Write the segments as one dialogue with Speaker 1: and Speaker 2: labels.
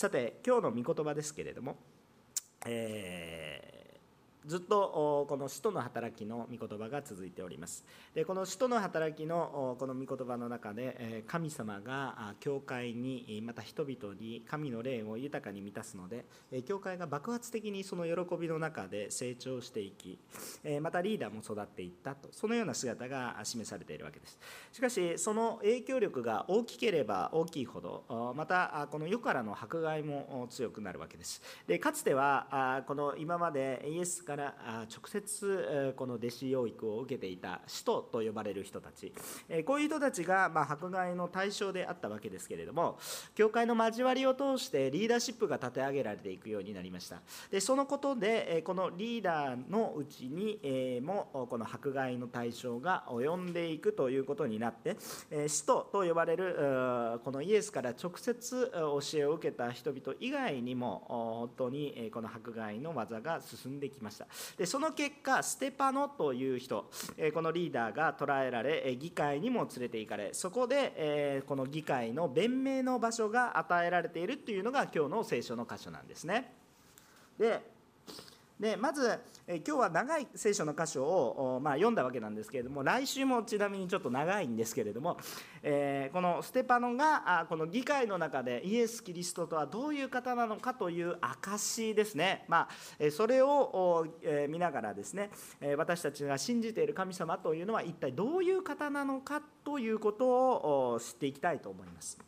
Speaker 1: さて今日の御言葉ですけれども、えーずっとこの使徒の働きの御言葉が続いております。でこの使徒の働きのこの御言葉の中で神様が教会にまた人々に神の霊を豊かに満たすので教会が爆発的にその喜びの中で成長していきまたリーダーも育っていったとそのような姿が示されているわけです。しかしその影響力が大きければ大きいほどまたこの世からの迫害も強くなるわけです。でかつてはこの今までイエスから直接この弟子養育を受けていた使徒と呼ばれる人たち。こういう人たちがま迫害の対象であったわけですけれども教会の交わりを通してリーダーシップが立て上げられていくようになりました。でそのことでこのリーダーのうちにもこの迫害の対象が及んでいくということになって使徒と呼ばれるこのイエスから直接教えを受けた人々以外にも本当にこの迫害の技が進んできました。でその結果ステパノという人このリーダーが捕らえられ議会にも連れて行かれそこでこの議会の弁明の場所が与えられているというのが今日の聖書の箇所なんですね。でまず、え今日は長い聖書の箇所を、まあ、読んだわけなんですけれども来週もちなみにちょっと長いんですけれども、えー、このステパノがあこの議会の中でイエス・キリストとはどういう方なのかという証ですね、まあ、それを、え見ながらですねえ私たちが信じている神様というのは一体どういう方なのかということを知っていきたいと思います。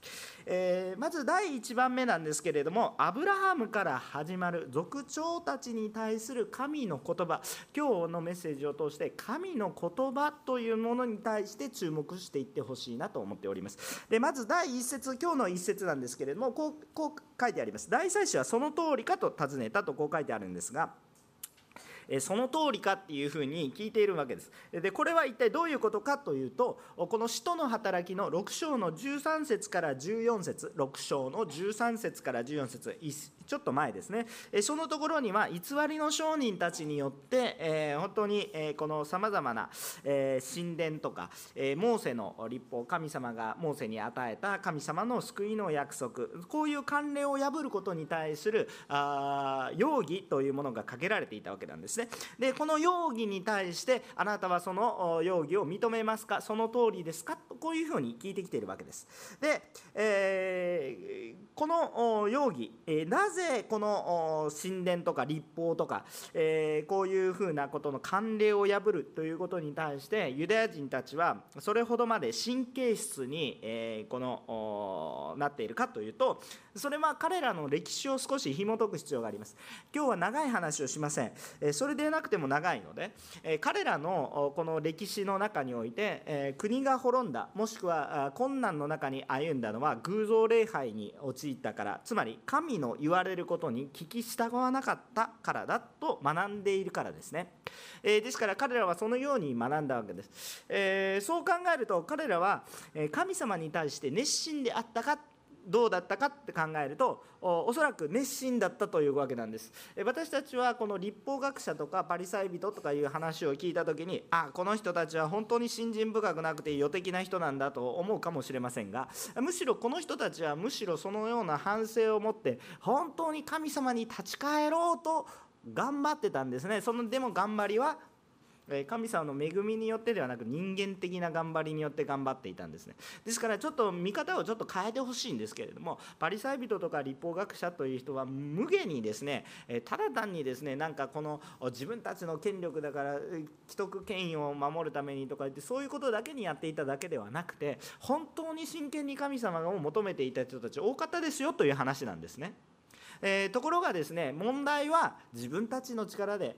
Speaker 1: えー、まず第1番目なんですけれどもアブラハムから始まる族長たちに対する神の言言葉。今日のメッセージを通して神の言葉というものに対して注目していってほしいなと思っております。でまず第1節今日の1節なんですけれどもこうこう書いてあります。大祭司はその通りかと尋ねたとこう書いてあるんですがその通りかっていうふうに聞いているわけです。でこれは一体どういうことかというとこの使徒の働きの6章の13節から14節6章の13節から14節ちょっと前ですね、そのところには偽りの商人たちによって、え本当に、えこのさまざまな、え神殿とか、えモーセの立法、神様がモーセに与えた神様の救いの約束、こういう慣例を破ることに対するあ容疑というものがかけられていたわけなんですね。で、この容疑に対して、あなたはその容疑を認めますか、その通りですか、こういうふうに聞いてきているわけです。で、えー、この容疑、えなぜぜこの神殿とか立法とか、えー、こういうふうなことの慣例を破るということに対してユダヤ人たちはそれほどまで神経質に、えー、このなっているかというとそれは彼らの歴史を少し紐解く必要があります。今日は長い話をしません、えそれでなくても長いので、え彼らのこの歴史の中において、え国が滅んだもしくは困難の中に歩んだのは偶像礼拝に陥ったからつまり神の言われることに聞き従わなかったからだと学んでいるからですね、えですから彼らはそのように学んだわけです、えそう考えると彼らは神様に対して熱心であったかどうだったかって考えるとおそらく熱心だったというわけなんです。私たちはこの立法学者とかパリサイ人とかいう話を聞いた時にあこの人たちは本当に信心深くなくて予的な人なんだと思うかもしれませんがむしろこの人たちはむしろそのような反省を持って本当に神様に立ち返ろうと頑張ってたんですね。そのでも頑張りは神様の恵みによってではなく人間的な頑張りによって頑張っていたんですねですからちょっと見方をちょっと変えてほしいんですけれどもパリサイ人とか立法学者という人は無下にですねただ単にですねなんかこの自分たちの権力だから既得権威を守るためにとか言ってそういうことだけにやっていただけではなくて本当に真剣に神様を求めていた人たち多かったですよという話なんですね。えー、ところがですね問題は自分たちの力で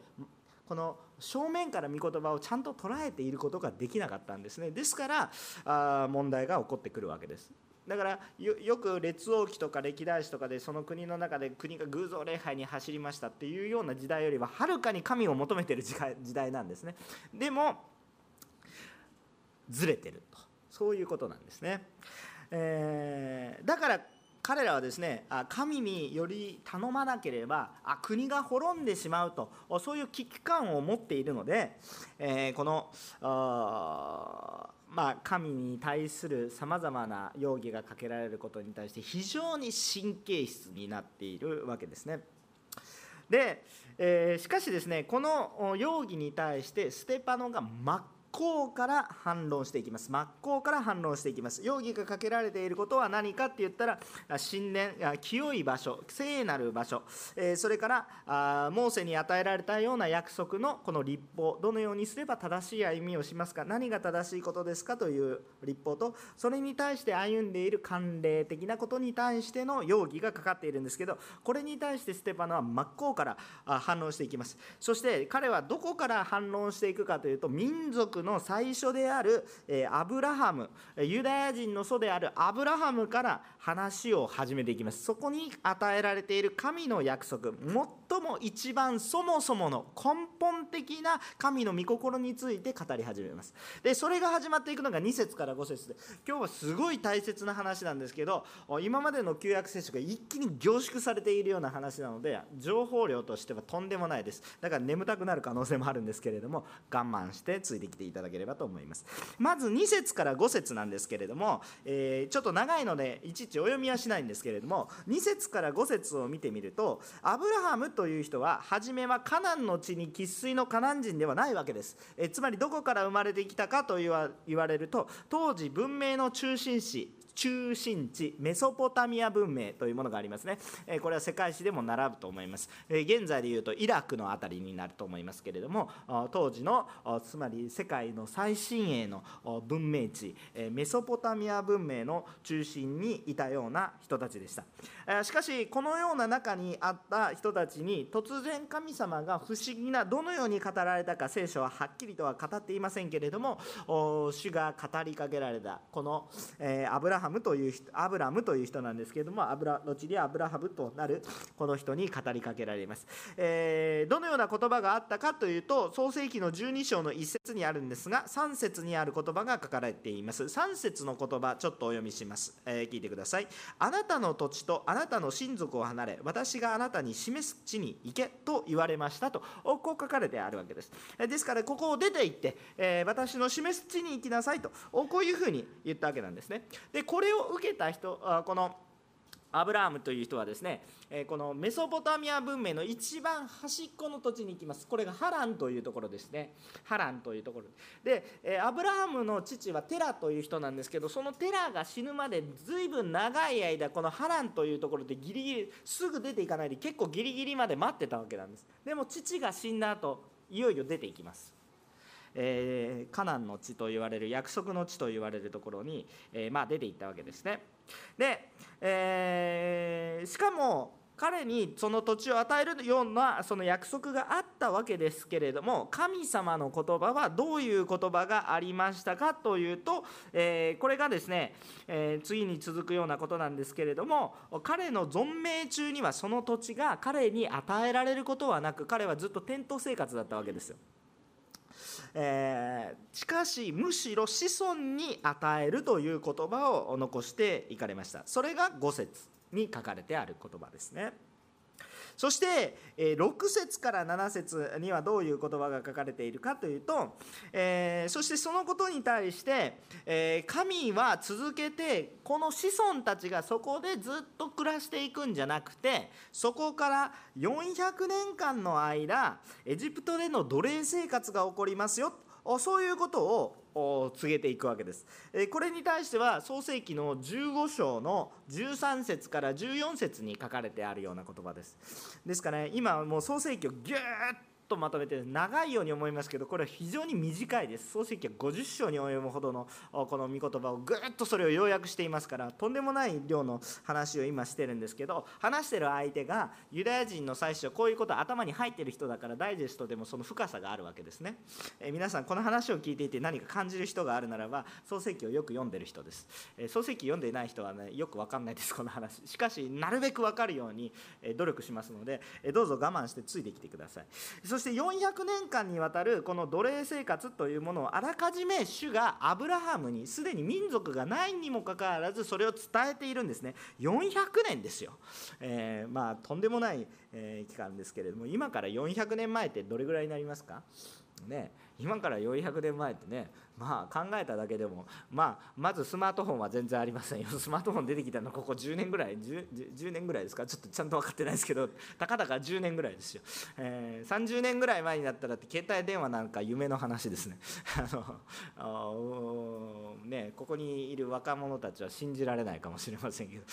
Speaker 1: この正面から御言葉をちゃんと捉えていることができなかったんですね。ですからあ問題が起こってくるわけです。だからよく列王記とか歴代史とかでその国の中で国が偶像礼拝に走りましたっていうような時代よりははるかに神を求めてる時代なんですね。でもずれてると。そういうことなんですね、えー、だから彼らはですね神により頼まなければ国が滅んでしまうとそういう危機感を持っているので、えこのま、神に対するさまざまな容疑がかけられることに対して非常に神経質になっているわけですね。で、え、しかしですねこの容疑に対してステパノが真っ向から反論していきます。真っ向から反論していきます。容疑がかけられていることは何かって言ったら神殿清い場所聖なる場所。それからモーセに与えられたような約束のこの立法どのようにすれば正しい歩みをしますか何が正しいことですかという立法とそれに対して歩んでいる慣例的なことに対しての容疑がかかっているんですけどこれに対してステパノは真っ向から反論していきます。そして彼はどこから反論していくかというと民族の最初であるアブラハムユダヤ人の祖であるアブラハムから話を始めていきます。そこに与えられている神の約束最も一番そもそもの根本的な神の御心について語り始めます。でそれが始まっていくのが2節から5節で今日はすごい大切な話なんですけど今までの旧約聖書が一気に凝縮されているような話なので情報量としてはとんでもないです。だから眠たくなる可能性もあるんですけれども我慢してついてきてい。ただければと思います。まず2節から5節なんですけれども、えー、ちょっと長いのでいちいちお読みはしないんですけれども2節から5節を見てみるとアブラハムという人は初めはカナンの地に生粋のカナン人ではないわけです、えつまりどこから生まれてきたかと言われると当時文明の中心地中心地メソポタミア文明というものがありますね。えこれは世界史でも並ぶと思います。え現在でいうとイラクの辺りになると思いますけれども当時のつまり世界の最新鋭の文明地メソポタミア文明の中心にいたような人たちでした。しかしこのような中にあった人たちに突然神様が不思議などのように語られたか聖書ははっきりとは語っていませんけれども主が語りかけられたこのアブラハハムという人アブラムという人なんですけれどもアブラ後にアブラハムとなるこの人に語りかけられます、えー、どのような言葉があったかというと創世紀の12章の1節にあるんですが3節にある言葉が書かれています。3節の言葉ちょっとお読みします、えー、聞いてください。あなたの土地とあなたの親族を離れ私があなたに示す地に行けと言われましたとこう書かれてあるわけです。ですからここを出て行って、えー、私の示す地に行きなさいとこういうふうに言ったわけなんですね。でこれを受けた人このアブラハムという人はですねこのメソポタミア文明の一番端っこの土地に行きます。これがハランというところですね。ハランというところ。でアブラハムの父はテラという人なんですけどそのテラが死ぬまで随分長い間このハランというところでギリギリすぐ出ていかないで結構ギリギリまで待ってたわけなんです。でも父が死んだ後いよいよ出ていきます。えー、カナンの地と言われる約束の地と言われるところに、えー、まあ、出ていったわけですね。で、えー、しかも彼にその土地を与えるようなその約束があったわけですけれども神様の言葉はどういう言葉がありましたかというと、えー、これがですね、えー、次に続くようなことなんですけれども彼の存命中にはその土地が彼に与えられることはなく彼はずっとテント生活だったわけですよ。えー、しかしむしろ子孫に与えるという言葉を残していかれました。それが5節に書かれてある言葉ですね。そしてえ6節から7節にはどういう言葉が書かれているかというと、え、そしてそのことに対して、え、神は続けてこの子孫たちがそこでずっと暮らしていくんじゃなくてそこから400年間の間エジプトでの奴隷生活が起こりますよ。そういうことを告げていくわけです。これに対しては創世紀の15章の13節から14節に書かれてあるような言葉です。ですから、ね、今もう創世紀をぎゅーっとまとめて長いように思いますけどこれは非常に短いです。創世記は50章に及ぶほどのこの御言葉をぐっとそれを要約していますからとんでもない量の話を今してるんですけど話してる相手がユダヤ人の最初こういうこと頭に入ってる人だからダイジェストでもその深さがあるわけですね、え皆さんこの話を聞いていて何か感じる人があるならば創世記をよく読んでる人です、え創世記読んでいない人はねよく分かんないですこの話。しかしなるべく分かるように努力しますのでどうぞ我慢してついてきてください。そして400年間にわたるこの奴隷生活というものをあらかじめ主がアブラハムにすでに民族がないにもかかわらずそれを伝えているんですね。400年ですよ、えー、まあとんでもない、え期間ですけれども今から400年前ってどれぐらいになりますか？ね今から400年前ってねまあ考えただけでも、まあ、まずスマートフォンは全然ありませんよ。スマートフォン出てきたのここ10年ぐらい。10, 10年ぐらいですか？ちょっとちゃんと分かってないですけど たかだか10年ぐらいですよ、えー、30年ぐらい前になったらって携帯電話なんか夢の話ですね。あのねここにいる若者たちは信じられないかもしれませんけど。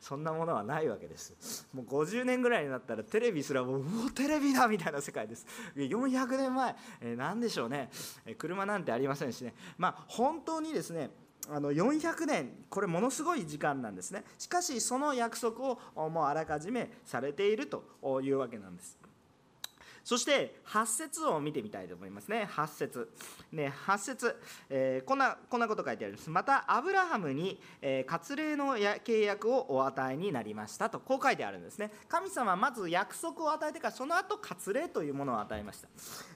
Speaker 1: そんなものはないわけです。もう50年ぐらいになったらテレビすらもううテレビだみたいな世界です。400年前、えー、何でしょうね。車なんてありますせんしね。まあ本当にですねあの400年これものすごい時間なんですね。しかしその約束をもうあらかじめされているというわけなんです。そして8節を見てみたいと思いますね。8節。ね8節、えー、こんなこんなこと書いてあります。またアブラハムに、えー、割礼の契約をお与えになりましたと。こう書いてあるんですね。神様はまず約束を与えてからその後割礼というものを与えました、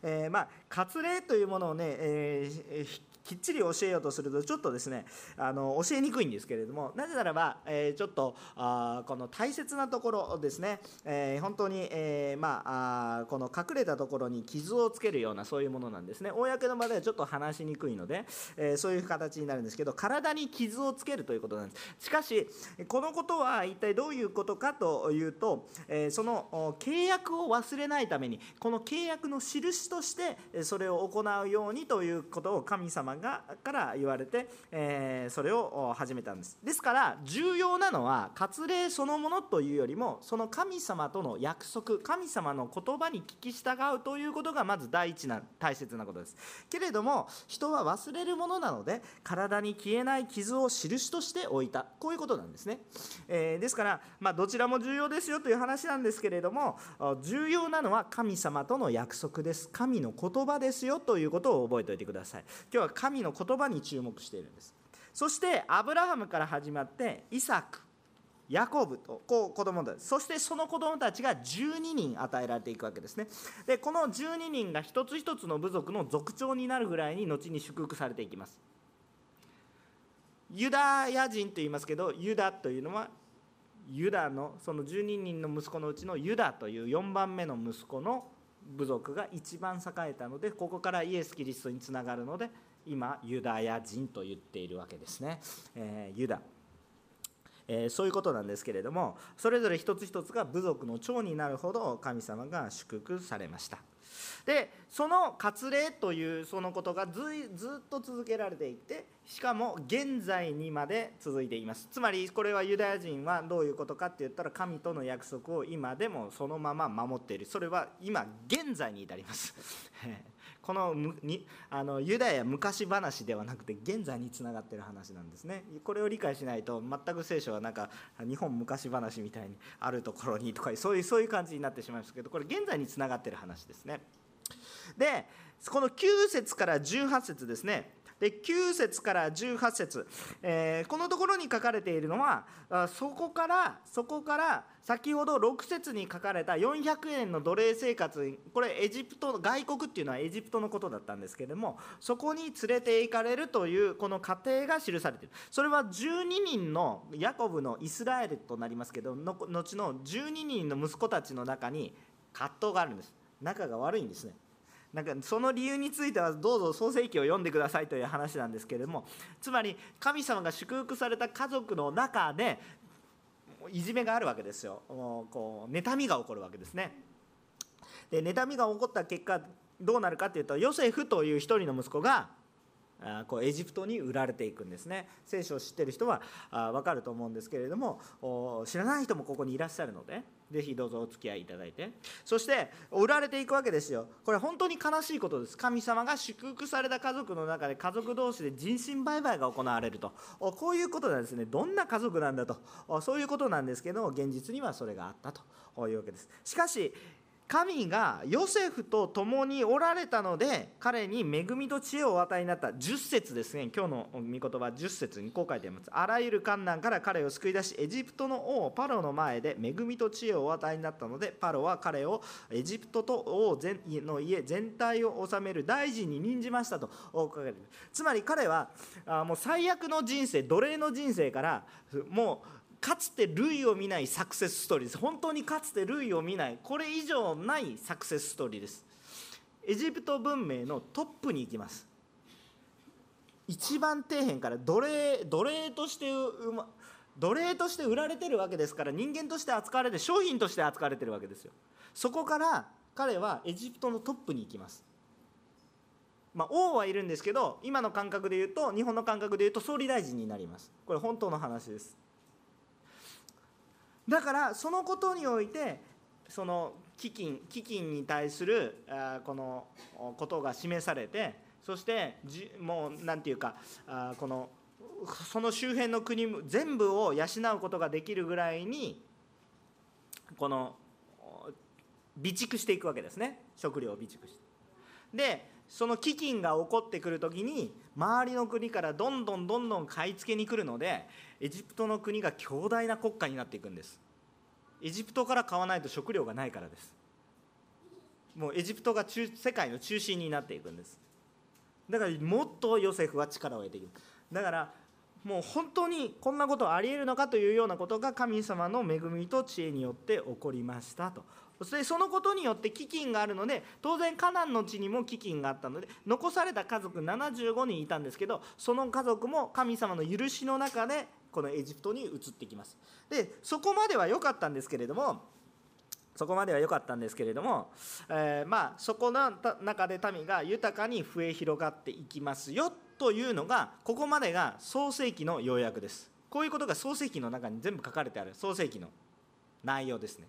Speaker 1: えー、まあ割礼というものをね、えーきっちり教えようとするとちょっとですねあの教えにくいんですけれどもなぜならば、えー、ちょっとあこの大切なところですね、えー、本当に、えー、まあこの隠れたところに傷をつけるようなそういうものなんですね。公の場ではちょっと話しにくいので、えそういう形になるんですけど体に傷をつけるということなんです。しかしこのことは一体どういうことかというと、えその契約を忘れないためにこの契約の印としてそれを行うようにということを神様がから言われて、えー、それを始めたんです。ですから重要なのは割礼そのものというよりもその神様との約束神様の言葉に聞き従うということがまず第一な大切なことです。けれども人は忘れるものなので体に消えない傷を印として置いた。こういうことなんですね、えー、ですから、まあ、どちらも重要ですよという話なんですけれども重要なのは神様との約束です。神の言葉ですよということを覚えておいてください。今日は神の言葉に注目しているんです。そしてアブラハムから始まってイサクヤコブとこう子供たち。そしてその子供たちが12人与えられていくわけですね。でこの12人が一つ一つの部族の族長になるぐらいに後に祝福されていきます。ユダヤ人と言いますけどユダというのはユダのその12人の息子のうちのユダという4番目の息子の部族が一番栄えたのでここからイエス・キリストにつながるので今ユダヤ人と言っているわけですね、えー、ユダ、えー、そういうことなんですけれどもそれぞれ一つ一つが部族の長になるほど神様が祝福されました。でその割礼というそのことがずっと続けられていてしかも現在にまで続いています。つまりこれはユダヤ人はどういうことかって言ったら神との約束を今でもそのまま守っている。それは今現在に至ります。このにあのユダヤ昔話ではなくて現在につながってる話なんですね。これを理解しないと全く聖書はなんか日本昔話みたいにあるところにとかそういうそういう感じになってしまいますけどこれ現在につながってる話ですね。でこの9節から18節ですね。で9節から18節、えー、このところに書かれているのはそこからそこから先ほど6節に書かれた400円の奴隷生活これエジプト外国っていうのはエジプトのことだったんですけれどもそこに連れて行かれるというこの過程が記されている。それは12人のヤコブのイスラエルとなりますけど後の12人の息子たちの中に葛藤があるんです。仲が悪いんですね。なんかその理由についてはどうぞ創世記を読んでくださいという話なんですけれどもつまり神様が祝福された家族の中でいじめがあるわけですよ。こう妬みが起こるわけですね。で妬みが起こった結果どうなるかというとヨセフという一人の息子がこうエジプトに売られていくんですね。聖書を知ってる人は分かると思うんですけれども知らない人もここにいらっしゃるのでぜひどうぞお付き合いいただいて。そして売られていくわけですよ。これ本当に悲しいことです。神様が祝福された家族の中で家族同士で人身売買が行われると。こういうことなんですね。どんな家族なんだと。そういうことなんですけど現実にはそれがあったと。いうわけです。しかし神がヨセフと共におられたので彼に恵みと知恵をお与えになった。10節ですね。今日の御言葉10節にこう書いてあります。あらゆる観難から彼を救い出しエジプトの王パロの前で恵みと知恵をお与えになったのでパロは彼をエジプトと王の家全体を治める大臣に任じましたと。つまり彼はもう最悪の人生奴隷の人生からもうかつて類を見ないサクセスストーリーです。本当にかつて類を見ない。これ以上ないサクセスストーリーです。エジプト文明のトップに行きます。一番底辺から奴隷奴隷としてうま奴隷として売られてるわけですから人間として扱われて商品として扱われてるわけですよ。そこから彼はエジプトのトップに行きます。まあ、王はいるんですけど今の感覚で言うと日本の感覚で言うと総理大臣になります。これ本当の話です。だからそのことにおいてその基金基金に対するこのことが示されてそしてじもう何て言うかこのその周辺の国全部を養うことができるぐらいにこの備蓄していくわけですね。食料を備蓄して。でその飢饉が起こってくる時に周りの国からどんどんどんどん買い付けに来るのでエジプトの国が強大な国家になっていくんです。エジプトから買わないと食料がないからです。もうエジプトが中世界の中心になっていくんです。だからもっとヨセフは力を得ていく。だからもう本当にこんなことありえるのかというようなことが神様の恵みと知恵によって起こりましたと。そしてそのことによって飢饉があるので当然カナンの地にも飢饉があったので残された家族75人いたんですけどその家族も神様の許しの中でこのエジプトに移ってきます。でそこまでは良かったんですけれどもそこまでは良かったんですけれども、えー、まあそこの中で民が豊かに増え広がっていきますよというのがここまでが創世記の要約です。こういうことが創世記の中に全部書かれてある。創世記の内容ですね。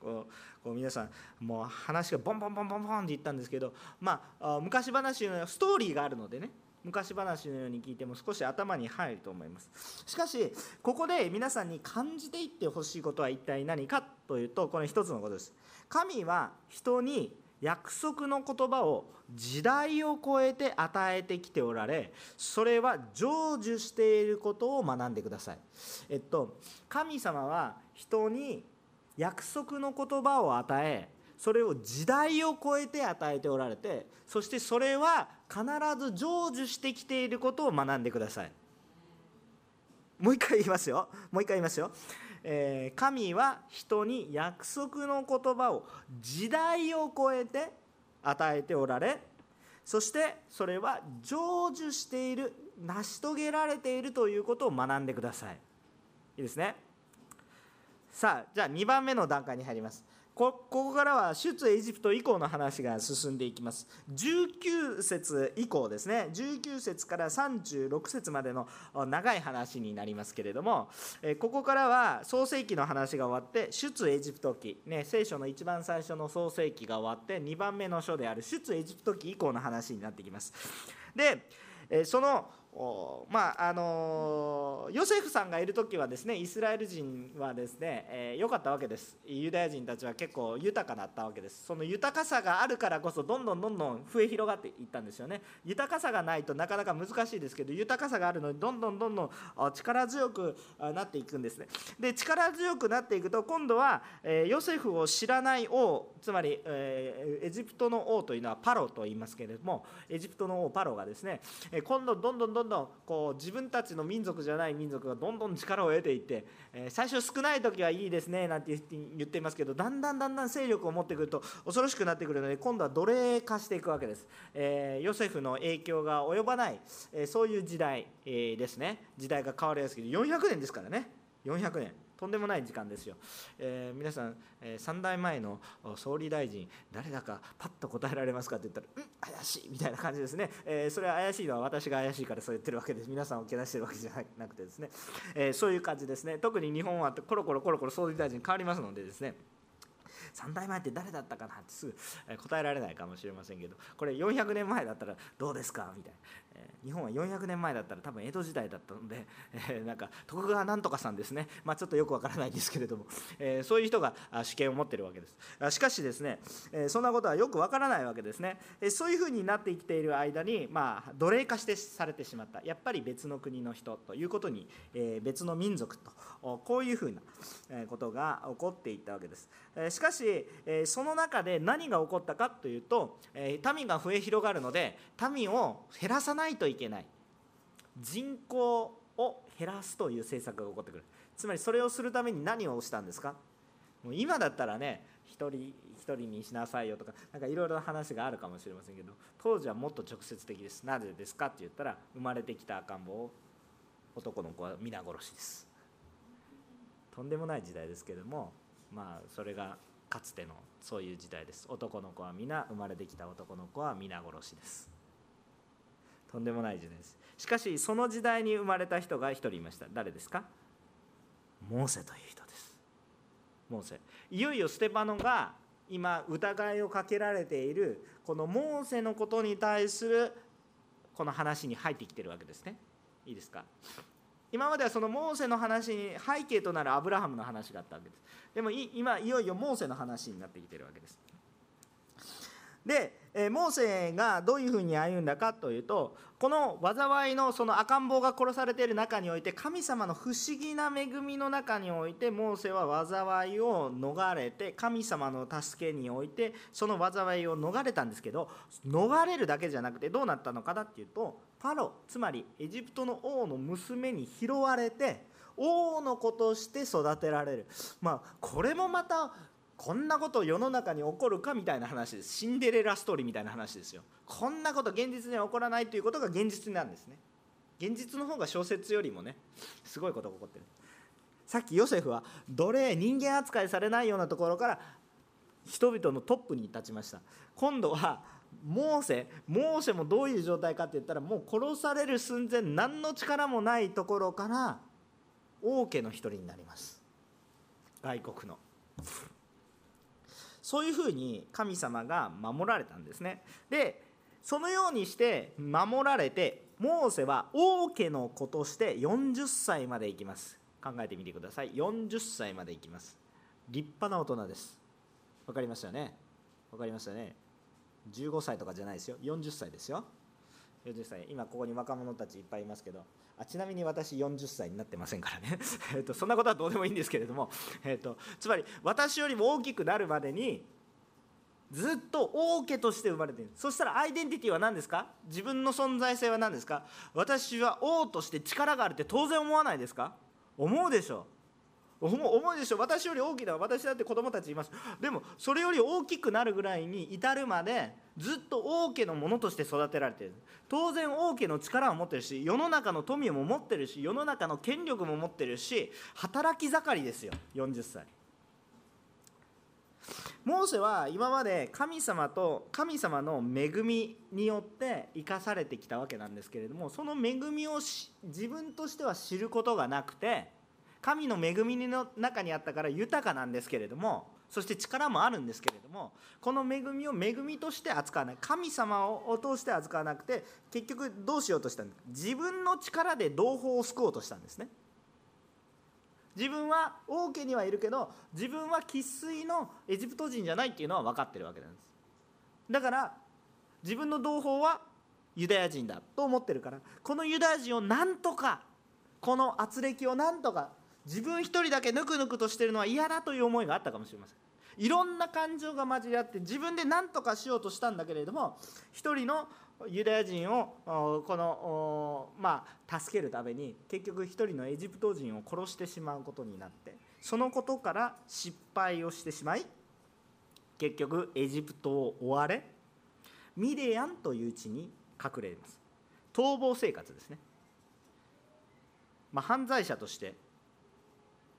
Speaker 1: こうこう皆さんもう話がボンボンボンボンボンって言ったんですけどまあ昔話のストーリーがあるのでね。昔話のように聞いても少し頭に入ると思います。しかしここで皆さんに感じていってほしいことは一体何かというとこの一つのことです。神は人に約束の言葉を時代を超えて与えてきておられそれは成就していることを学んでください。えっと神様は人に約束の言葉を与えそれを時代を超えて与えておられてそしてそれは必ず成就してきていることを学んでください。もう一回言いますよ。もう一回言いますよ、えー、神は人に約束の言葉を時代を超えて与えておられそしてそれは成就している成し遂げられているということを学んでください。いいですね。さあじゃあ2番目の段階に入ります。ここからは出エジプト以降の話が進んでいきます。19節以降ですね。19節から36節までの長い話になりますけれどもここからは創世記の話が終わって出エジプト記、ね、聖書の一番最初の創世記が終わって2番目の書である出エジプト記以降の話になってきます。でそのまああのヨセフさんがいる時はですねイスラエル人はですね、えー、かったわけです。ユダヤ人たちは結構豊かだったわけです。その豊かさがあるからこそどんどんどんどん増え広がっていったんですよね。豊かさがないとなかなか難しいですけど豊かさがあるのにどんどんどんどん力強くなっていくんですね。で力強くなっていくと今度は、えー、ヨセフを知らない王つまり、えー、エジプトの王というのはパロと言いますけれどもエジプトの王パロがですね今度どんどんどんどんどんこう自分たちの民族じゃない民族がどんどん力を得ていって、え最初少ない時はいいですねなんて言っていますけどだんだんだんだん勢力を持ってくると恐ろしくなってくるので今度は奴隷化していくわけです、えー、ヨセフの影響が及ばない、えー、そういう時代、えー、ですね時代が変わりやすけど400年ですからね400年とんでもない時間ですよ、えー、皆さん、えー、3代前の総理大臣誰だかパッと答えられますかって言ったら「うん怪しい」みたいな感じですね、えー、それは怪しいのは私が怪しいからそう言ってるわけです皆さんをけなしてるわけじゃなくてですね、えそういう感じですね。特に日本はコロコロコロコロ総理大臣変わりますのでですね。3代前って誰だったかなってすぐ答えられないかもしれませんけどこれ400年前だったらどうですかみたいな。日本は400年前だったら多分江戸時代だったので、えー、なんか徳川なんとかさんですね、まあ、ちょっとよくわからないんですけれども、えー、そういう人が主権を持ってるわけです。しかしですね、えー、そんなことはよくわからないわけですね、えそういうふうになってきている間に、まあ、奴隷化してされてしまった。やっぱり別の国の人ということに、え別の民族とこういうふうなことが起こっていったわけです。えしかし、えその中で何が起こったかというと、え民が増え広がるので、民を減らさないないといけない。人口を減らすという政策が起こってくる。つまりそれをするために何をしたんですか？もう今だったらね一人一人にしなさいよとかなんかいろいろな話があるかもしれませんけど当時はもっと直接的です。なぜですかって言ったら生まれてきた赤ん坊を男の子は皆殺しです。とんでもない時代ですけどもまあそれがかつてのそういう時代です。男の子は皆生まれてきた男の子は皆殺しです。とんでもない時代です。しかしその時代に生まれた人が一人いました。誰ですか？モーセという人です。モーセ。いよいよステパノが今疑いをかけられているこのモーセのことに対するこの話に入ってきてるわけですね。いいですか？今まではそのモーセの話に背景となるアブラハムの話があったわけです。でも今いよいよモーセの話になってきてるわけですでえモーセがどういうふうに歩んだかというとこの災いのその赤ん坊が殺されている中において神様の不思議な恵みの中においてモーセは災いを逃れて神様の助けにおいてその災いを逃れたんですけど逃れるだけじゃなくてどうなったのかなっていうとパロつまりエジプトの王の娘に拾われて王の子として育てられる。まあこれもまたこんなこと世の中に起こるかみたいな話です。シンデレラストーリーみたいな話ですよ。こんなこと現実には起こらないということが現実なんですね。現実の方が小説よりもねすごいことが起こってる。さっきヨセフは奴隷人間扱いされないようなところから人々のトップに立ちました。今度はモーセモーセもどういう状態かって言ったらもう殺される寸前何の力もないところから王家の一人になります。外国の。そういうふうに神様が守られたんですね。でそのようにして守られてモーセは王家の子として40歳まで生きます。考えてみてください。40歳まで生きます。立派な大人です。分かりましたよね？分かりましたね？15歳とかじゃないですよ。40歳ですよ。40歳。今ここに若者たちいっぱいいますけど。あちなみに私40歳になってませんからね。えとそんなことはどうでもいいんですけれども、えーと、つまり私よりも大きくなるまでにずっと王家として生まれている。そしたらアイデンティティは何ですか？自分の存在性は何ですか？私は王として力があるって当然思わないですか？思うでしょう。思うでしょ私より大きな私だって子供たちいます。でもそれより大きくなるぐらいに至るまでずっと王家のものとして育てられてる。当然王家の力を持ってるし世の中の富も持ってるし世の中の権力も持ってるし働き盛りですよ40歳。モーセは今まで神様と神様の恵みによって生かされてきたわけなんですけれどもその恵みを自分としては知ることがなくて神の恵みの中にあったから豊かなんですけれどもそして力もあるんですけれどもこの恵みを恵みとして扱わない。神様を通して扱わなくて結局どうしようとしたんです自分の力で同胞を救おうとしたんですね。自分は王家にはいるけど自分は生粋のエジプト人じゃないっていうのは分かってるわけなんです。だから自分の同胞はユダヤ人だと思ってるからこのユダヤ人をなんとかこの圧力をなんとか自分一人だけぬくぬくとしてるのは嫌だという思いがあったかもしれません。いろんな感情が混じり合って自分で何とかしようとしたんだけれども一人のユダヤ人をこのまあ助けるために結局一人のエジプト人を殺してしまうことになってそのことから失敗をしてしまい結局エジプトを追われミディアンという地に隠れます。逃亡生活ですね、まあ、犯罪者として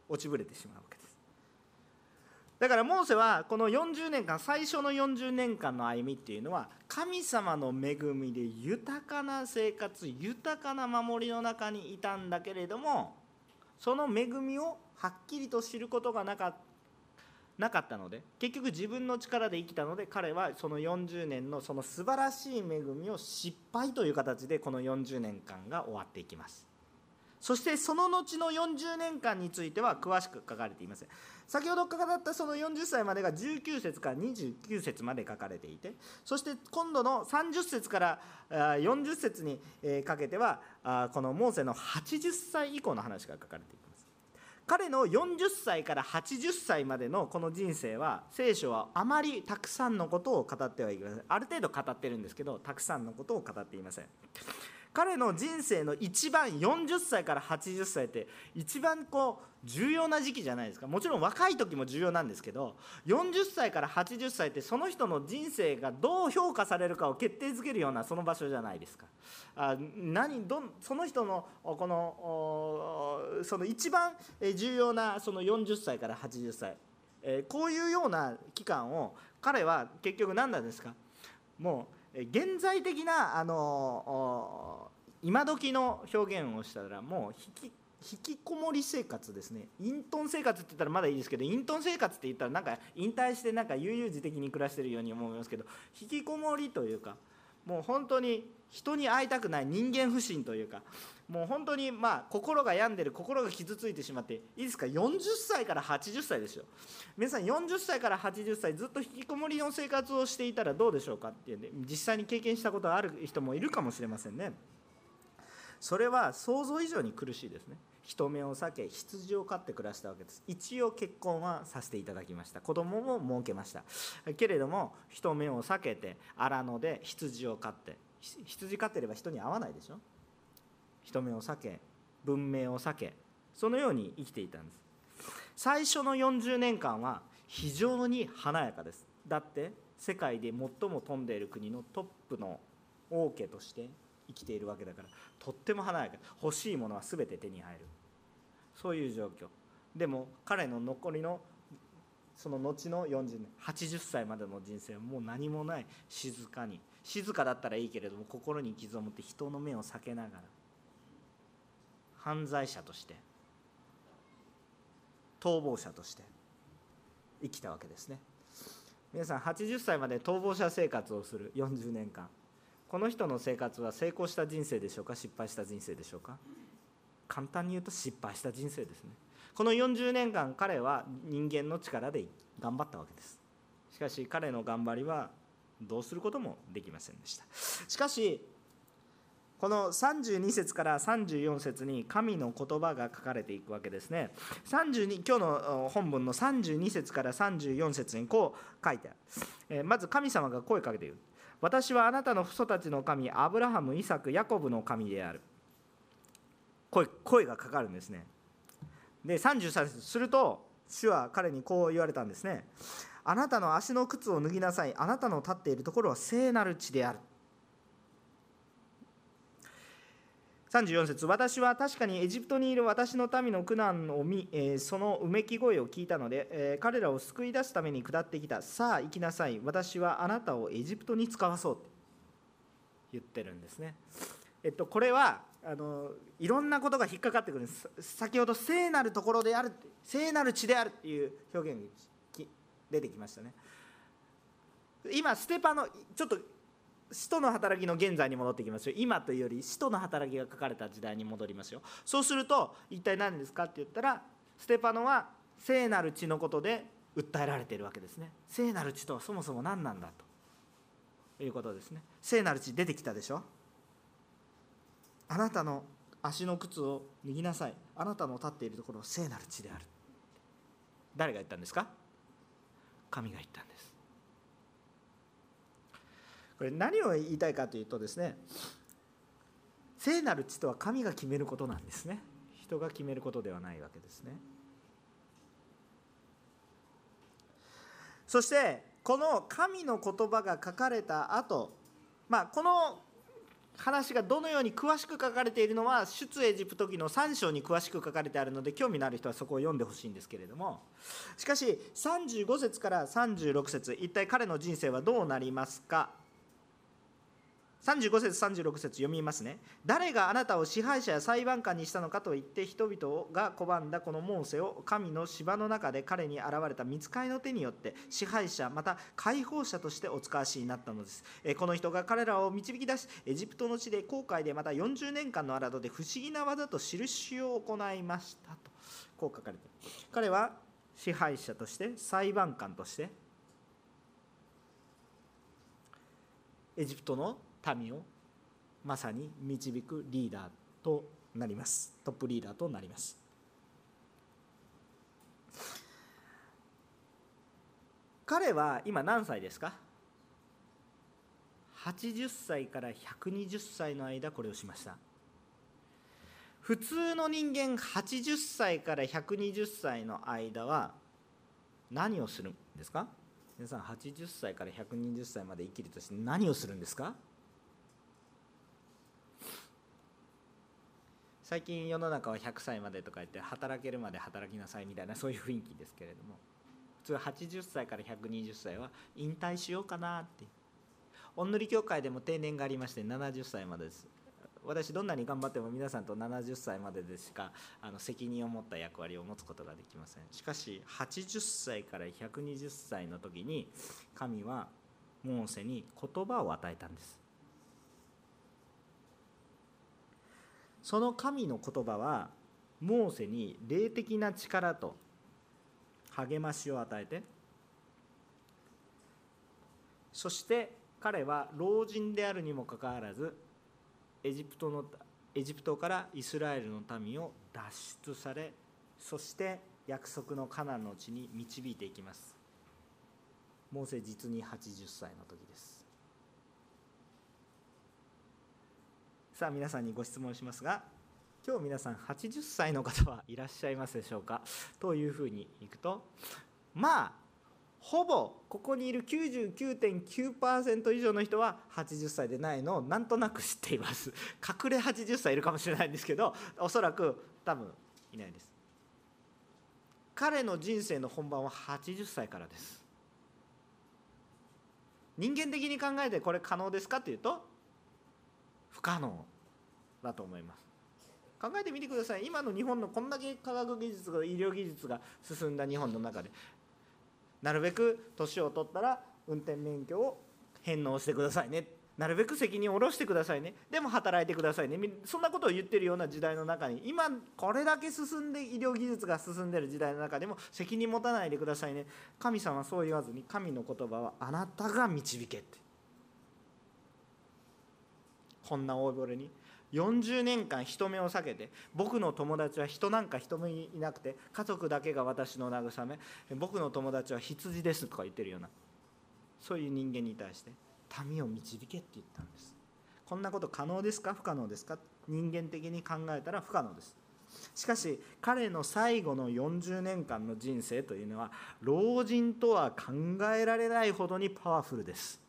Speaker 1: 落ちぶれてしまうわけです。だからモーセはこの40年間最初の40年間の歩みっていうのは神様の恵みで豊かな生活豊かな守りの中にいたんだけれどもその恵みをはっきりと知ることがなかなかったので結局自分の力で生きたので彼はその40年のその素晴らしい恵みを失敗という形でこの40年間が終わっていきます。そしてその後の40年間については詳しく書かれていません。先ほど語ったその40歳までが19節から29節まで書かれていてそして今度の30節から40節にかけてはこのモーセの80歳以降の話が書かれています。彼の40歳から80歳までのこの人生は聖書はあまりたくさんのことを語ってはいけません。ある程度語ってるんですけどたくさんのことを語っていません。彼の人生の一番40歳から80歳って一番こう重要な時期じゃないですか。もちろん若い時も重要なんですけど40歳から80歳ってその人の人生がどう評価されるかを決定づけるようなその場所じゃないですか。あ何どその人のこのその一番重要なその40歳から80歳えこういうような期間を彼は結局何なんですか？もう現在的なあの今時の表現をしたらもう引き引きこもり生活ですね。隠遁生活って言ったらまだいいですけど隠遁生活って言ったらなんか引退してなんか悠々自適に暮らしてるように思いますけど引きこもりというかもう本当に人に会いたくない人間不信というかもう本当にまあ心が病んでる心が傷ついてしまっていいですか？40歳から80歳ですよ。皆さん40歳から80歳ずっと引きこもりの生活をしていたらどうでしょうかっていうね実際に経験したことある人もいるかもしれませんね。それは想像以上に苦しいですね。人目を避け羊を飼って暮らしたわけです。一応結婚はさせていただきました。子供も設けました。けれども人目を避けて荒野で羊を飼って羊飼ってれば人に会わないでしょ？人目を避け文明を避けそのように生きていたんです。最初の40年間は非常に華やかです。だって世界で最も飛んでいる国のトップの王家として生きているわけだからとっても華やか。欲しいものは全て手に入る。そういう状況。でも彼の残りのその後の40年80歳までの人生はもう何もない。静かに。静かだったらいいけれども心に傷を持って人の目を避けながら。犯罪者として逃亡者として生きたわけですね。皆さん80歳まで逃亡者生活をする40年間。この人の生活は成功した人生でしょうか？失敗した人生でしょうか？簡単に言うと失敗した人生ですね。この40年間彼は人間の力で頑張ったわけです。しかし彼の頑張りはどうすることもできませんでした。しかしこの32節から34節に神の言葉が書かれていくわけですね。32今日の本文の32節から34節にこう書いてある。まず神様が声かけている私はあなたの父祖たちの神アブラハムイサクヤコブの神である。声声がかかるんですね。で33節すると主は彼にこう言われたんですね。あなたの足の靴を脱ぎなさい。あなたの立っているところは聖なる地である。34節。私は確かにエジプトにいる私の民の苦難を見、えー、そのうめき声を聞いたので、えー、彼らを救い出すために下ってきた。さあ行きなさい。私はあなたをエジプトに使わそうって。言ってるんですね。えっとこれはあのいろんなことが引っかかってくるんです。先ほど聖なるところである聖なる地であるっていう表現が出てきましたね。今ステパのちょっと使徒の働きの現在に戻ってきますよ。今というより使徒の働きが書かれた時代に戻りますよ。そうすると一体何ですかって言ったらステパノは聖なる地のことで訴えられているわけですね。聖なる地とはそもそも何なんだと。いうことですね。聖なる地出てきたでしょ。あなたの足の靴を脱ぎなさい。あなたの立っているところは聖なる地である。誰が言ったんですか？神が言ったんです。これ何を言いたいかというとですね聖なる地とは神が決めることなんですね。人が決めることではないわけですね。そしてこの神の言葉が書かれた後まあこの話がどのように詳しく書かれているのは出エジプト記の3章に詳しく書かれてあるので興味のある人はそこを読んでほしいんですけれども。しかし35節から36節一体彼の人生はどうなりますか？35節36節読みますね。誰があなたを支配者や裁判官にしたのかと言って人々が拒んだこのモーセを神の芝の中で彼に現れた見つかりの手によって支配者また解放者としてお使わしになったのです。この人が彼らを導き出しエジプトの地で航海でまた40年間の荒野で不思議な技と印を行いましたとこう書かれている。彼は支配者として裁判官としてエジプトの民をまさに導くリーダーとなります。トップリーダーとなります。彼は今何歳ですか？80歳から120歳の間これをしました。普通の人間80歳から120歳の間は何をするんですか？皆さん80歳から120歳まで生きるとして何をするんですか？最近世の中は100歳までとか言って働けるまで働きなさいみたいなそういう雰囲気ですけれども。普通80歳から120歳は引退しようかなって。おんぬり協会でも定年がありまして70歳までです。私どんなに頑張っても皆さんと70歳まででしかあの責任を持った役割を持つことができません。しかし80歳から120歳の時に神はモーセに言葉を与えたんです。その神の言葉はモーセに霊的な力と励ましを与えてそして彼は老人であるにもかかわらずエジプトのエジプトからイスラエルの民を脱出されそして約束のカナンの地に導いていきます。モーセ実に80歳の時です。さあ皆さんにご質問しますが今日皆さん80歳の方はいらっしゃいますでしょうか？というふうにいくとまあほぼここにいる99.9%以上の人は80歳でないのをなんとなく知っています。隠れ80歳いるかもしれないんですけどおそらく多分いないです。彼の人生の本番は80歳からです。人間的に考えてこれ可能ですか？というと不可能だと思います。考えてみてください。今の日本のこんだけ科学技術が医療技術が進んだ日本の中でなるべく年を取ったら運転免許を返納してくださいね。なるべく責任を下ろしてくださいね。でも働いてくださいね。そんなことを言ってるような時代の中に今これだけ進んで医療技術が進んでる時代の中でも責任持たないでくださいね。神様はそう言わずに神の言葉はあなたが導けって。こんな大ぼれに。40年間人目を避けて僕の友達は人なんか人もいなくて家族だけが私の慰め僕の友達は羊ですとか言ってるようなそういう人間に対して民を導けって言ったんです。こんなこと可能ですか？不可能ですか？人間的に考えたら不可能です。しかし彼の最後の40年間の人生というのは老人とは考えられないほどにパワフルです。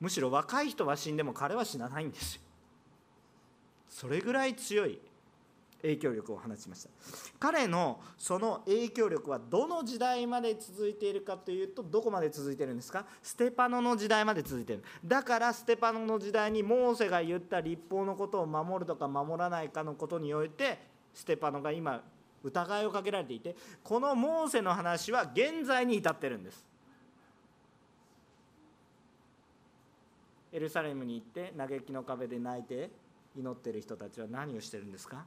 Speaker 1: むしろ若い人は死んでも彼は死なないんですよ。それぐらい強い影響力を放ちました。彼のその影響力はどの時代まで続いているかというとどこまで続いているんですか？ステパノの時代まで続いている。だからステパノの時代にモーセが言った立法のことを守るとか守らないかのことにおいてステパノが今疑いをかけられていてこのモーセの話は現在に至ってるんです。エルサレムに行って嘆きの壁で泣いて祈ってる人たちは何をしてるんですか？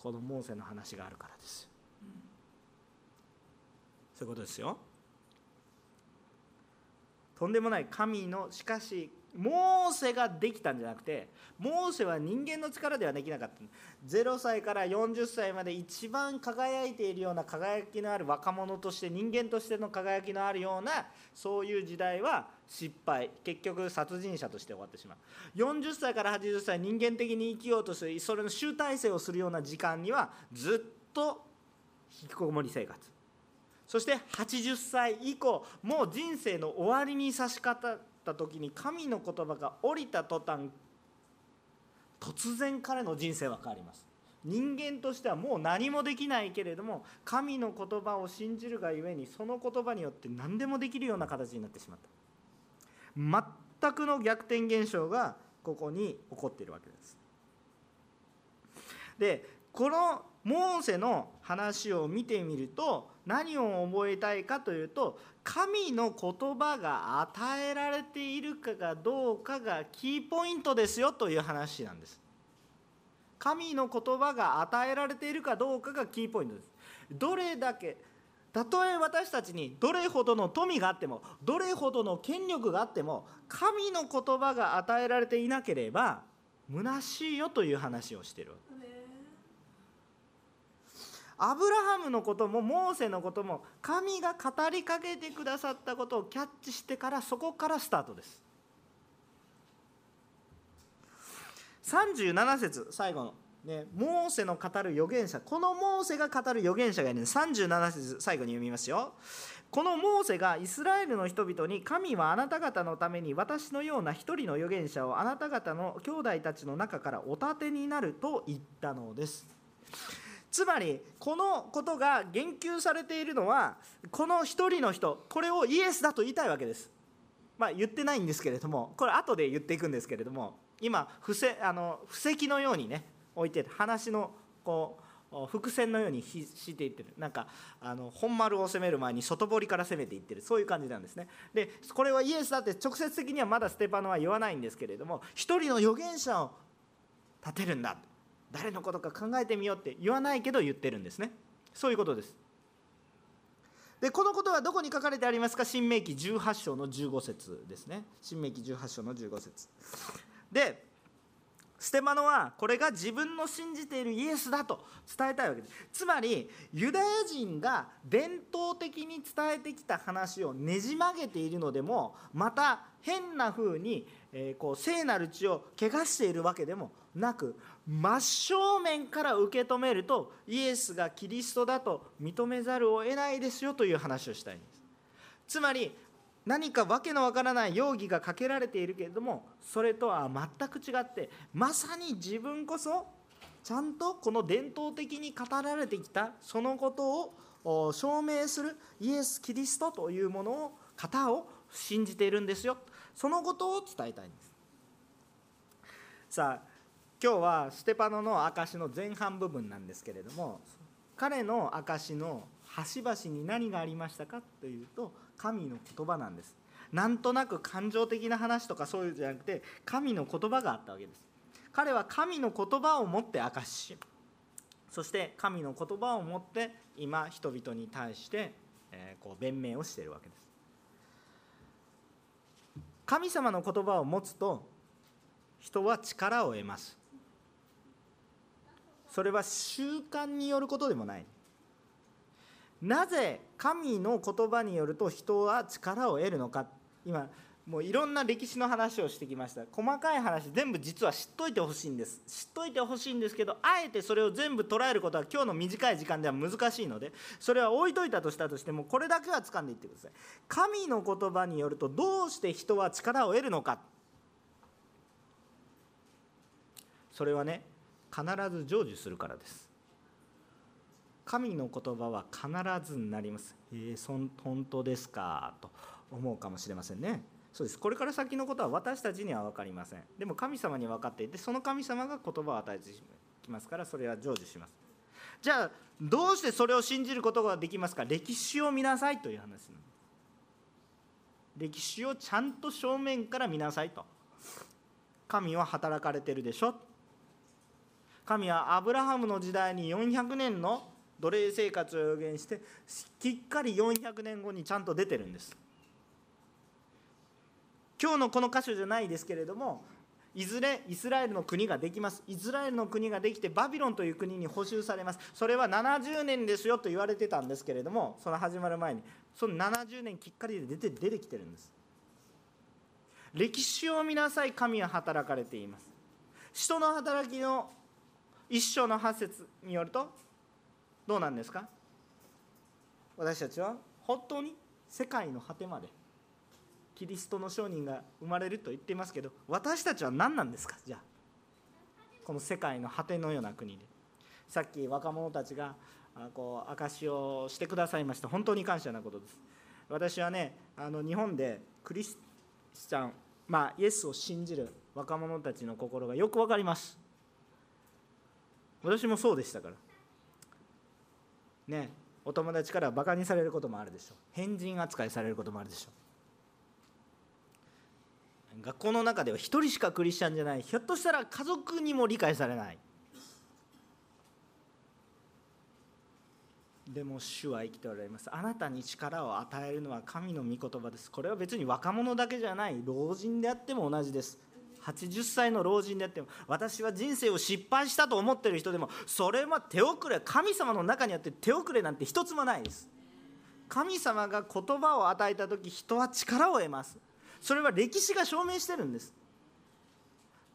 Speaker 1: このモーセの話があるからです。そういうことですよ。とんでもない神のしかしモーセができたんじゃなくてモーセは人間の力ではできなかった。0歳から40歳まで一番輝いているような輝きのある若者として人間としての輝きのあるようなそういう時代は失敗。結局殺人者として終わってしまう。40歳から80歳人間的に生きようとしてそれの集大成をするような時間にはずっと引きこもり生活。そして80歳以降もう人生の終わりに差し掛かった時に神の言葉が降りた途端突然彼の人生は変わります。人間としてはもう何もできないけれども神の言葉を信じるがゆえにその言葉によって何でもできるような形になってしまった。全くの逆転現象がここに起こっているわけです。でこのモーセの話を見てみると何を覚えたいかというと神の言葉が与えられているかがどうかがキーポイントですよという話なんです。神の言葉が与えられているかどうかがキーポイントです。どれだけたとえ私たちにどれほどの富があってもどれほどの権力があっても神の言葉が与えられていなければ虚しいよという話をしているアブラハムのこともモーセのことも神が語りかけてくださったことをキャッチしてからそこからスタートです。37節最後の、ね、モーセの語る預言者このモーセが語る預言者がいる37節最後に読みますよ。このモーセがイスラエルの人々に神はあなた方のために私のような一人の預言者をあなた方の兄弟たちの中からお立てになると言ったのです。つまりこのことが言及されているのはこの一人の人これをイエスだと言いたいわけです。まあ言ってないんですけれどもこれ後で言っていくんですけれども今布石あの布石のようにね置いて話のこう伏線のようにしていってる。なんかあの本丸を攻める前に外堀から攻めていってる。そういう感じなんですね。でこれはイエスだって直接的にはまだステパノは言わないんですけれども一人の預言者を立てるんだ。誰のことか考えてみようって言わないけど言ってるんですね。そういうことです。でこのことはどこに書かれてありますか？新明記18章の15節ですね。新明記18章の15節。でステマノはこれが自分の信じているイエスだと伝えたいわけです。つまりユダヤ人が伝統的に伝えてきた話をねじ曲げているのでもまた変な風に、えこう聖なる血を汚しているわけでもなく真正面から受け止めるとイエスがキリストだと認めざるを得ないですよという話をしたいんです。つまり何かわけのわからない容疑がかけられているけれどもそれとは全く違ってまさに自分こそちゃんとこの伝統的に語られてきたそのことを証明するイエス・キリストというものを型を信じているんですよ。そのことを伝えたいんです。さあ今日はステパノの証の前半部分なんですけれども彼の証の端々に何がありましたかというと神の言葉なんです。なんとなく感情的な話とかそういうじゃなくて神の言葉があったわけです。彼は神の言葉を持って証しそして神の言葉を持って今人々に対して、こう弁明をしているわけです。神様の言葉を持つと人は力を得ます。それは習慣によることでもない。なぜ神の言葉によると人は力を得るのか。今もういろんな歴史の話をしてきました。細かい話全部実は知っといてほしいんです。知っといてほしいんですけどあえてそれを全部捉えることは今日の短い時間では難しいのでそれは置いといたとしたとしてもこれだけは掴んでいってください。神の言葉によるとどうして人は力を得るのか。それはね必ず成就するからです神の言葉は必ずになります。えー、本当ですか？と思うかもしれませんね。そうですこれから先のことは私たちには分かりません。でも神様に分かっていて、その神様が言葉を与えてきますから、それは成就します。じゃあ、どうしてそれを信じることができますか？歴史を見なさいという話です。歴史をちゃんと正面から見なさいと。神は働かれてるでしょ。神はアブラハムの時代に400年の奴隷生活を予言してきっかり400年後にちゃんと出てるんです。今日のこの箇所じゃないですけれどもいずれイスラエルの国ができます。イスラエルの国ができてバビロンという国に補修されます。それは70年ですよと言われてたんですけれどもその始まる前にその70年きっかりで出て出てきてるんです。歴史を見なさい。神は働かれています。人の働きの一章の八節によるとどうなんですか？私たちは本当に世界の果てまでキリストの商人が生まれると言っていますけど私たちは何なんですか？じゃあこの世界の果てのような国で。さっき若者たちがこう証しをしてくださいました。本当に感謝なことです。私はねあの日本でクリスチャンまあイエスを信じる若者たちの心がよく分かります。私もそうでしたから。ねお友達からバカにされることもあるでしょう。変人扱いされることもあるでしょう。学校の中では1人しかクリスチャンじゃない。ひょっとしたら家族にも理解されない。でも主は生きておられます。あなたに力を与えるのは神の御言葉です。これは別に若者だけじゃない。老人であっても同じです。80歳の老人であっても私は人生を失敗したと思ってる人でもそれは手遅れ神様の中にあって手遅れなんて一つもないです。神様が言葉を与えた時人は力を得ます。それは歴史が証明してるんです。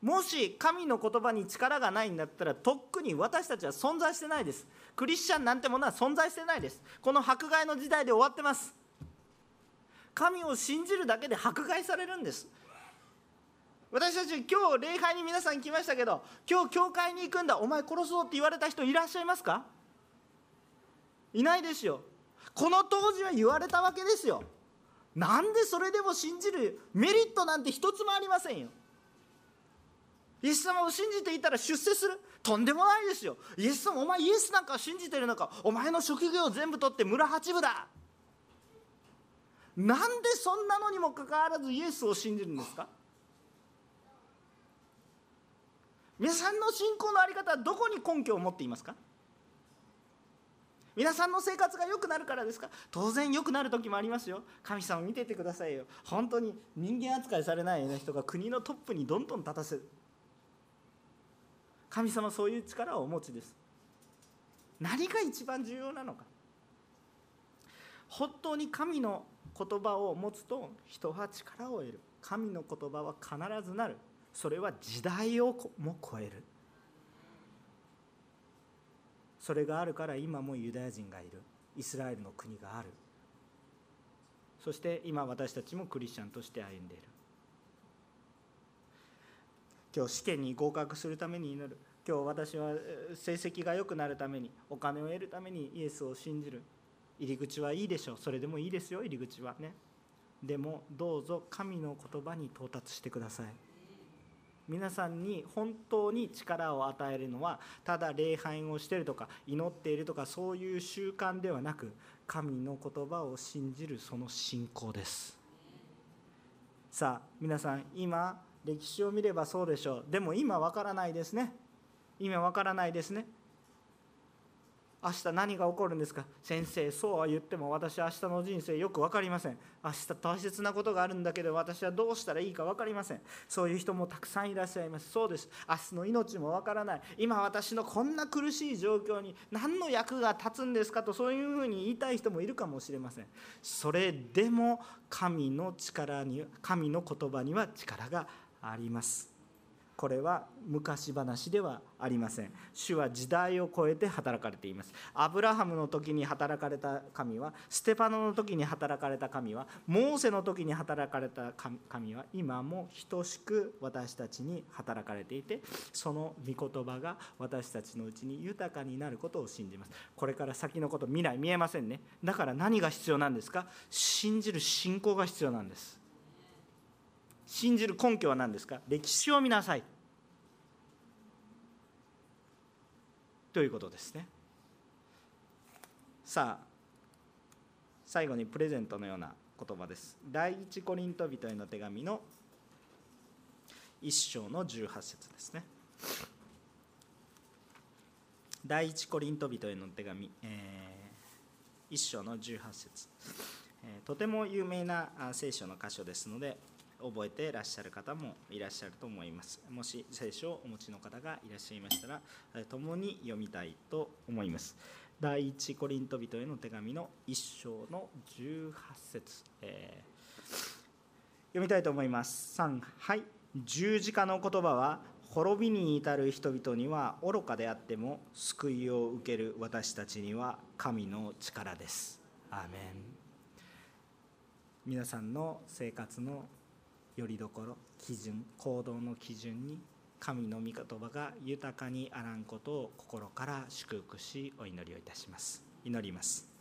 Speaker 1: もし神の言葉に力がないんだったらとっくに私たちは存在してないです。クリスチャンなんてものは存在してないです。この迫害の時代で終わってます。神を信じるだけで迫害されるんです。私たち今日礼拝に皆さん来ましたけど今日教会に行くんだ。お前殺そうって言われた人いらっしゃいますか？いないですよ。この当時は言われたわけですよ。なんでそれでも信じるメリットなんて一つもありませんよ。イエス様を信じていたら出世する？とんでもないですよ。イエス様お前イエスなんか信じてるのか？お前の職業を全部取って村八部だ。なんでそんなのにもかかわらずイエスを信じるんですか？皆さんの信仰の在り方はどこに根拠を持っていますか？皆さんの生活が良くなるからですか？当然良くなる時もありますよ。神様見ててくださいよ。本当に人間扱いされないような人が国のトップにどんどん立たせる。神様そういう力をお持ちです。何が一番重要なのか？本当に神の言葉を持つと人は力を得る。神の言葉は必ずなる。それは時代をも超える。それがあるから今もユダヤ人がいる。イスラエルの国がある。そして今私たちもクリスチャンとして歩んでいる。今日試験に合格するために祈る。今日私は成績が良くなるためにお金を得るためにイエスを信じる。入り口はいいでしょう。それでもいいですよ入り口はね。でもどうぞ神の言葉に到達してください。皆さんに本当に力を与えるのはただ礼拝をしているとか祈っているとかそういう習慣ではなく神の言葉を信じるその信仰です。さあ皆さん今歴史を見ればそうでしょう。でも今わからないですね。今わからないですね。明日何が起こるんですか？先生そうは言っても私は明日の人生よく分かりません。明日大切なことがあるんだけど私はどうしたらいいか分かりません。そういう人もたくさんいらっしゃいます。そうです。明日の命も分からない。今私のこんな苦しい状況に何の役が立つんですか？とそういうふうに言いたい人もいるかもしれません。それでも神の力に神の言葉には力があります。これは昔話ではありません。主は時代を超えて働かれています。アブラハムの時に働かれた神はステパノの時に働かれた神はモーセの時に働かれた神は今も等しく私たちに働かれていてその御言葉が私たちのうちに豊かになることを信じます。これから先のこと未来見えませんね。だから何が必要なんですか？信じる信仰が必要なんです。信じる根拠は何ですか？歴史を見なさい。ということですね。さあ最後にプレゼントのような言葉です。第一コリント人への手紙の1章の18節ですね。第一コリント人への手紙、えー、1章の18節、えー、とても有名な聖書の箇所ですので覚えていらっしゃる方もいらっしゃると思います。もし聖書をお持ちの方がいらっしゃいましたら共に読みたいと思います。第一コリント人への手紙の1章の18節、えー、読みたいと思います。3はい。十字架の言葉は滅びに至る人々には愚かであっても救いを受ける私たちには神の力です。アーメン。皆さんの生活のよりどころ基準行動の基準に神の御言葉が豊かにあらんことを心から祝福しお祈りをいたします。祈ります。